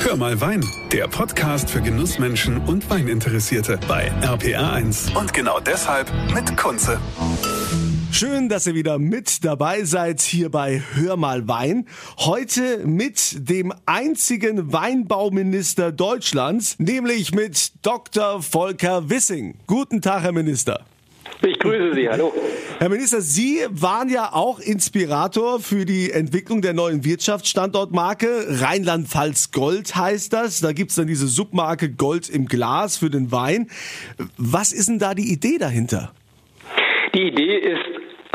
Hör mal Wein, der Podcast für Genussmenschen und Weininteressierte bei RPR1. Und genau deshalb mit Kunze. Schön, dass ihr wieder mit dabei seid hier bei Hör mal Wein. Heute mit dem einzigen Weinbauminister Deutschlands, nämlich mit Dr. Volker Wissing. Guten Tag, Herr Minister. Ich grüße Sie, hallo. Herr Minister, Sie waren ja auch Inspirator für die Entwicklung der neuen Wirtschaftsstandortmarke. Rheinland-Pfalz Gold heißt das. Da gibt's dann diese Submarke Gold im Glas für den Wein. Was ist denn da die Idee dahinter? Die Idee ist,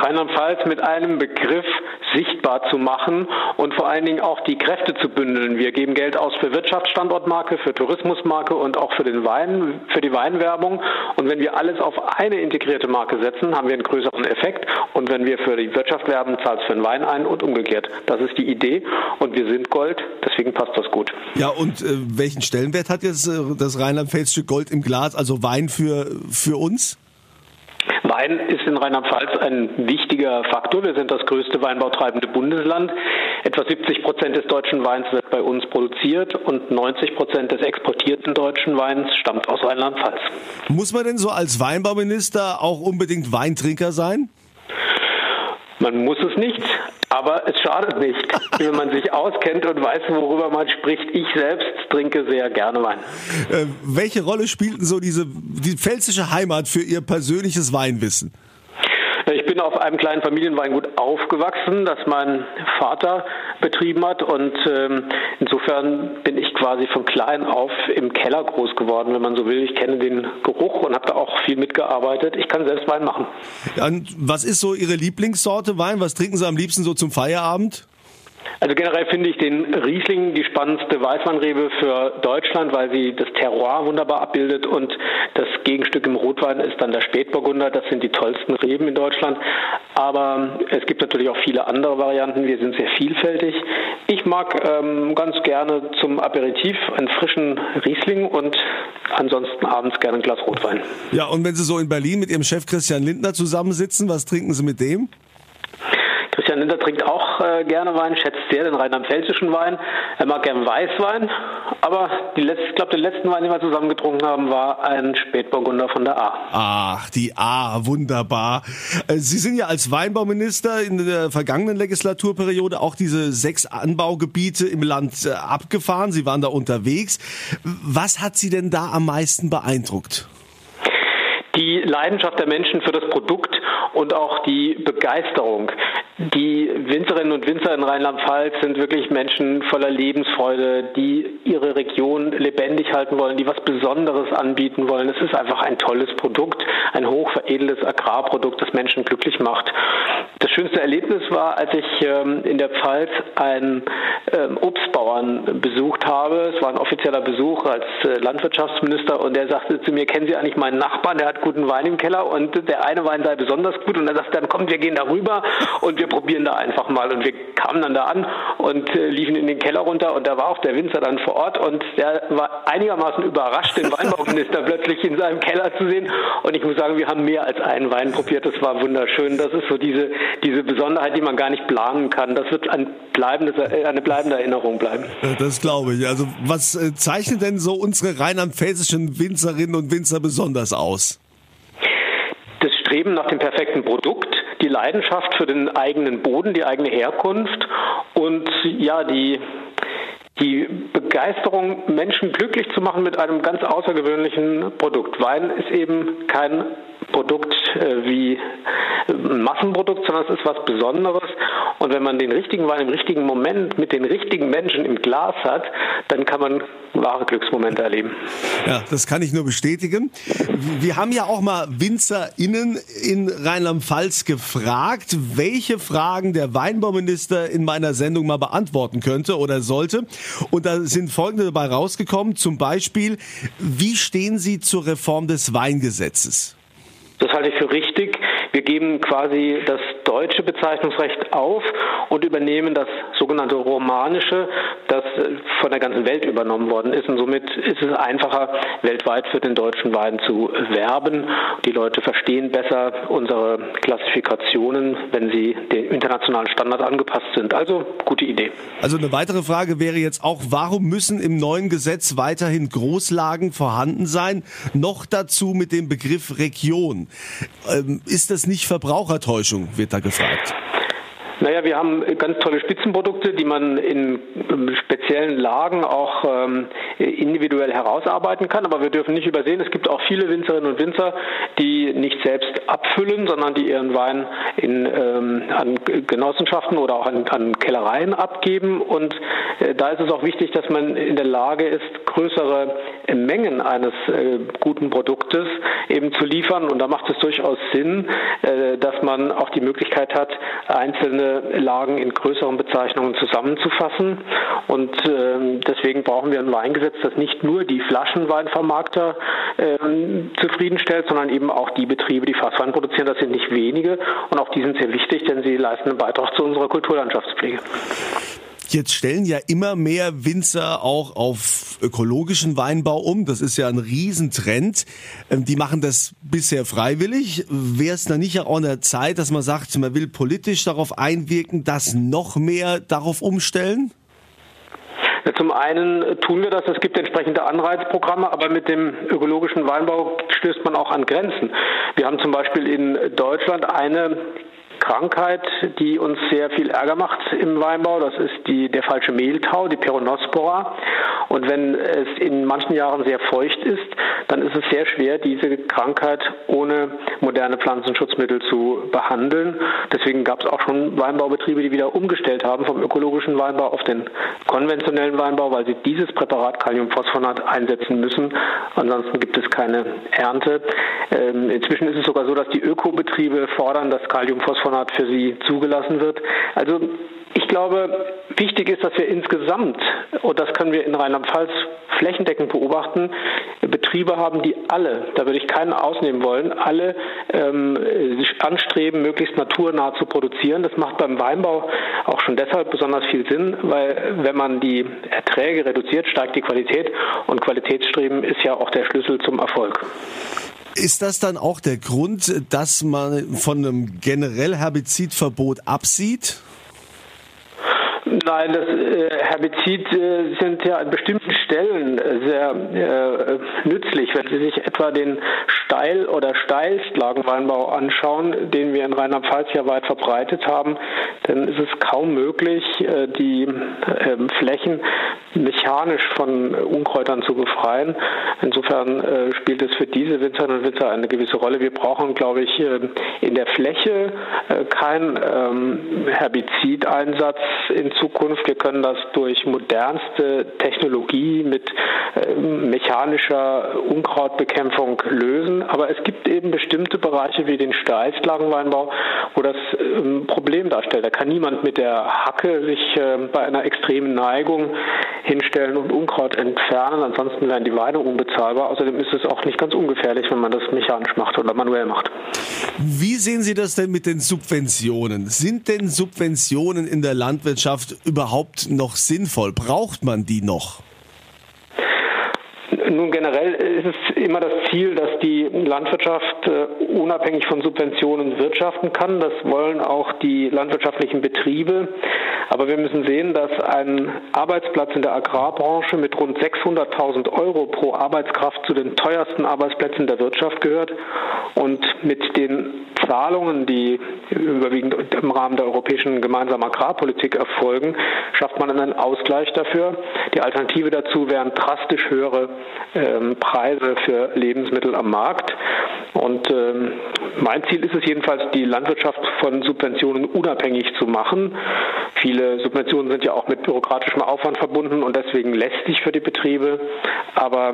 Rheinland-Pfalz mit einem Begriff sichtbar zu machen und vor allen Dingen auch die Kräfte zu bündeln. Wir geben Geld aus für Wirtschaftsstandortmarke, für Tourismusmarke und auch für den Wein, für die Weinwerbung. Und wenn wir alles auf eine integrierte Marke setzen, haben wir einen größeren Effekt. Und wenn wir für die Wirtschaft werben, zahlt es für den Wein ein und umgekehrt. Das ist die Idee. Und wir sind Gold, deswegen passt das gut. Ja, und äh, welchen Stellenwert hat jetzt äh, das Rheinland-Pfälzische Gold im Glas, also Wein für, für uns? Wein ist in Rheinland-Pfalz ein wichtiger Faktor. Wir sind das größte weinbautreibende Bundesland. Etwa 70 Prozent des deutschen Weins wird bei uns produziert und 90 Prozent des exportierten deutschen Weins stammt aus Rheinland-Pfalz. Muss man denn so als Weinbauminister auch unbedingt Weintrinker sein? Man muss es nicht, aber es schadet nicht, wenn man sich auskennt und weiß, worüber man spricht. Ich selbst trinke sehr gerne Wein. Äh, welche Rolle spielt denn so diese die pfälzische Heimat für Ihr persönliches Weinwissen? Ich bin auf einem kleinen Familienweingut aufgewachsen, das mein Vater betrieben hat und ähm, insofern bin ich quasi von klein auf im Keller groß geworden, wenn man so will. Ich kenne den Geruch und habe da auch viel mitgearbeitet. Ich kann selbst Wein machen. Und was ist so Ihre Lieblingssorte Wein? Was trinken Sie am liebsten so zum Feierabend? Also generell finde ich den Riesling die spannendste Weißweinrebe für Deutschland, weil sie das Terroir wunderbar abbildet und das Gegenstück im Rotwein ist dann der Spätburgunder. Das sind die tollsten Reben in Deutschland. Aber es gibt natürlich auch viele andere Varianten. Wir sind sehr vielfältig. Ich mag ähm, ganz gerne zum Aperitif einen frischen Riesling und ansonsten abends gerne ein Glas Rotwein. Ja, und wenn Sie so in Berlin mit Ihrem Chef Christian Lindner zusammensitzen, was trinken Sie mit dem? Christian Linder trinkt auch äh, gerne Wein, schätzt sehr den rheinland-pfälzischen Wein. Er mag gern Weißwein, aber letzte, ich glaube, den letzten Wein, den wir zusammen getrunken haben, war ein Spätburgunder von der A. Ach, die A, wunderbar. Äh, Sie sind ja als Weinbauminister in der vergangenen Legislaturperiode auch diese sechs Anbaugebiete im Land äh, abgefahren. Sie waren da unterwegs. Was hat Sie denn da am meisten beeindruckt? Die Leidenschaft der Menschen für das Produkt und auch die Begeisterung. Die Winzerinnen und Winzer in Rheinland-Pfalz sind wirklich Menschen voller Lebensfreude, die ihre Region lebendig halten wollen, die was Besonderes anbieten wollen. Es ist einfach ein tolles Produkt, ein hochveredeltes Agrarprodukt, das Menschen glücklich macht. Das schönste Erlebnis war, als ich ähm, in der Pfalz einen ähm, Obstbauern besucht habe. Es war ein offizieller Besuch als äh, Landwirtschaftsminister und der sagte zu mir, kennen Sie eigentlich meinen Nachbarn, der hat guten Wein im Keller und der eine Wein sei besonders gut und er sagte dann, kommt, wir gehen da rüber und wir probieren da einfach mal. Und wir kamen dann da an und äh, liefen in den Keller runter und da war auch der Winzer dann vor Ort und der war einigermaßen überrascht, den Weinbauminister plötzlich in seinem Keller zu sehen. Und ich muss sagen, wir haben mehr als einen Wein probiert. Das war wunderschön. Das ist so diese, diese Besonderheit, die man gar nicht planen kann. Das wird ein äh, eine bleibende Erinnerung bleiben. Das glaube ich. Also was äh, zeichnet denn so unsere rheinland-pfälzischen Winzerinnen und Winzer besonders aus? Das Streben nach dem perfekten Produkt, die Leidenschaft für den eigenen Boden, die eigene Herkunft und ja, die die Begeisterung, Menschen glücklich zu machen mit einem ganz außergewöhnlichen Produkt. Wein ist eben kein Produkt äh, wie ein Massenprodukt, sondern es ist was Besonderes. Und wenn man den richtigen Wein im richtigen Moment mit den richtigen Menschen im Glas hat, dann kann man wahre Glücksmomente erleben. Ja, das kann ich nur bestätigen. Wir haben ja auch mal WinzerInnen in Rheinland-Pfalz gefragt, welche Fragen der Weinbauminister in meiner Sendung mal beantworten könnte oder sollte. Und da sind folgende dabei rausgekommen. Zum Beispiel, wie stehen Sie zur Reform des Weingesetzes? Das halte ich für richtig. Wir geben quasi das deutsche Bezeichnungsrecht auf und übernehmen das sogenannte romanische, das von der ganzen Welt übernommen worden ist. Und somit ist es einfacher, weltweit für den deutschen Wein zu werben. Die Leute verstehen besser unsere Klassifikationen, wenn sie dem internationalen Standard angepasst sind. Also gute Idee. Also eine weitere Frage wäre jetzt auch, warum müssen im neuen Gesetz weiterhin Großlagen vorhanden sein? Noch dazu mit dem Begriff Region. Ähm, ist das nicht Verbrauchertäuschung, wird da gefragt. Naja, wir haben ganz tolle Spitzenprodukte, die man in speziellen Lagen auch ähm, individuell herausarbeiten kann. Aber wir dürfen nicht übersehen, es gibt auch viele Winzerinnen und Winzer, die nicht selbst abfüllen, sondern die ihren Wein in, ähm, an Genossenschaften oder auch an, an Kellereien abgeben. Und äh, da ist es auch wichtig, dass man in der Lage ist, größere Mengen eines äh, guten Produktes eben zu liefern. Und da macht es durchaus Sinn, äh, dass man auch die Möglichkeit hat, einzelne Lagen in größeren Bezeichnungen zusammenzufassen. Und äh, deswegen brauchen wir ein Weingesetz, das nicht nur die Flaschenweinvermarkter äh, zufriedenstellt, sondern eben auch die Betriebe, die Fasswein produzieren. Das sind nicht wenige und auch die sind sehr wichtig, denn sie leisten einen Beitrag zu unserer Kulturlandschaftspflege. Jetzt stellen ja immer mehr Winzer auch auf ökologischen Weinbau um. Das ist ja ein Riesentrend. Ähm, die machen das bisher freiwillig. Wäre es da nicht auch an der Zeit, dass man sagt, man will politisch darauf einwirken, dass noch mehr darauf umstellen? Zum einen tun wir das, es gibt entsprechende Anreizprogramme, aber mit dem ökologischen Weinbau stößt man auch an Grenzen. Wir haben zum Beispiel in Deutschland eine Krankheit, die uns sehr viel Ärger macht im Weinbau. Das ist die, der falsche Mehltau, die Peronospora. Und wenn es in manchen Jahren sehr feucht ist, dann ist es sehr schwer, diese Krankheit ohne moderne Pflanzenschutzmittel zu behandeln. Deswegen gab es auch schon Weinbaubetriebe, die wieder umgestellt haben vom ökologischen Weinbau auf den konventionellen Weinbau, weil sie dieses Präparat Kaliumphosphonat einsetzen müssen. Ansonsten gibt es keine Ernte. Ähm, inzwischen ist es sogar so, dass die Ökobetriebe fordern, dass Kaliumphosphonat für sie zugelassen wird. Also ich glaube, wichtig ist, dass wir insgesamt, und das können wir in Rheinland-Pfalz flächendeckend beobachten, Betriebe haben, die alle, da würde ich keinen ausnehmen wollen, alle ähm, sich anstreben, möglichst naturnah zu produzieren. Das macht beim Weinbau auch schon deshalb besonders viel Sinn, weil wenn man die Erträge reduziert, steigt die Qualität und Qualitätsstreben ist ja auch der Schlüssel zum Erfolg. Ist das dann auch der Grund, dass man von einem generell Herbizidverbot absieht? Nein, das äh, Herbizid äh, sind ja an bestimmten Stellen äh, sehr nützlich. Wenn Sie sich etwa den Steil- oder Steilstlagenweinbau anschauen, den wir in Rheinland-Pfalz ja weit verbreitet haben, dann ist es kaum möglich, die ähm, Flächen mechanisch von Unkräutern zu befreien. Insofern äh, spielt es für diese Winzerinnen und Winzer eine gewisse Rolle. Wir brauchen, glaube ich, in der Fläche keinen ähm, Herbizideinsatz in Zukunft. Wir können das durch modernste Technologie mit äh, mechanischer Unkrautbekämpfung lösen. Aber es gibt eben bestimmte Bereiche wie den Steilslagenweinbau, wo das ein ähm, Problem darstellt. Da kann niemand mit der Hacke sich äh, bei einer extremen Neigung hinstellen und Unkraut entfernen. Ansonsten wären die Weine unbezahlbar. Außerdem ist es auch nicht ganz ungefährlich, wenn man das mechanisch macht oder manuell macht. Wie sehen Sie das denn mit den Subventionen? Sind denn Subventionen in der Landwirtschaft überhaupt noch sinnvoll? Braucht man die noch? Nun generell ist es immer das Ziel, dass die Landwirtschaft äh, unabhängig von Subventionen wirtschaften kann. Das wollen auch die landwirtschaftlichen Betriebe. Aber wir müssen sehen, dass ein Arbeitsplatz in der Agrarbranche mit rund 600.000 Euro pro Arbeitskraft zu den teuersten Arbeitsplätzen der Wirtschaft gehört. Und mit den Zahlungen, die überwiegend im Rahmen der europäischen gemeinsamen Agrarpolitik erfolgen, schafft man einen Ausgleich dafür. Die Alternative dazu wären drastisch höhere Preise für Lebensmittel am Markt. Und ähm, mein Ziel ist es jedenfalls, die Landwirtschaft von Subventionen unabhängig zu machen. Viele Subventionen sind ja auch mit bürokratischem Aufwand verbunden und deswegen lästig für die Betriebe. Aber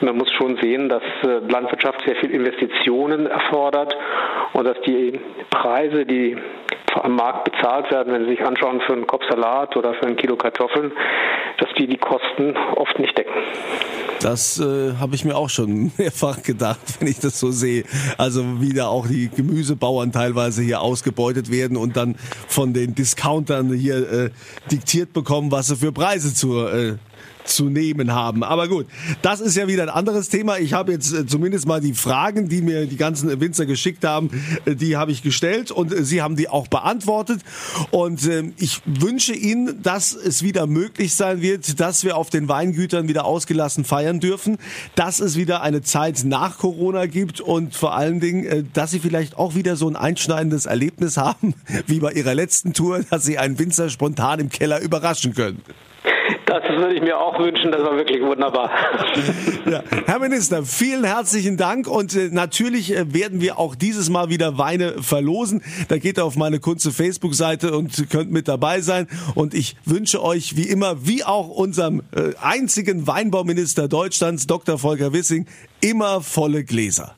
man muss schon sehen, dass äh, Landwirtschaft sehr viel Investitionen erfordert und dass die Preise, die am Markt bezahlt werden, wenn Sie sich anschauen für einen Kopf Salat oder für ein Kilo Kartoffeln, dass die die Kosten oft nicht decken. Das äh, habe ich mir auch schon mehrfach gedacht, wenn ich das so sehe. Also wie da auch die Gemüsebauern teilweise hier ausgebeutet werden und dann von den Discountern hier äh, diktiert bekommen, was sie für Preise zur äh, zu nehmen haben. Aber gut, das ist ja wieder ein anderes Thema. Ich habe jetzt äh, zumindest mal die Fragen, die mir die ganzen Winzer geschickt haben, äh, die habe ich gestellt und äh, Sie haben die auch beantwortet. Und ähm, ich wünsche Ihnen, dass es wieder möglich sein wird, dass wir auf den Weingütern wieder ausgelassen feiern dürfen, dass es wieder eine Zeit nach Corona gibt und vor allen Dingen, dass Sie vielleicht auch wieder so ein einschneidendes Erlebnis haben, wie bei Ihrer letzten Tour, dass Sie einen Winzer spontan im Keller überraschen können. Das würde ich mir auch wünschen, das war wirklich wunderbar. Ja. Herr Minister, vielen herzlichen Dank und äh, natürlich äh, werden wir auch dieses Mal wieder Weine verlosen. Da geht ihr auf meine Kunze Facebook-Seite und könnt mit dabei sein und ich wünsche euch wie immer, wie auch unserem äh, einzigen Weinbauminister Deutschlands, Dr. Volker Wissing, immer volle Gläser.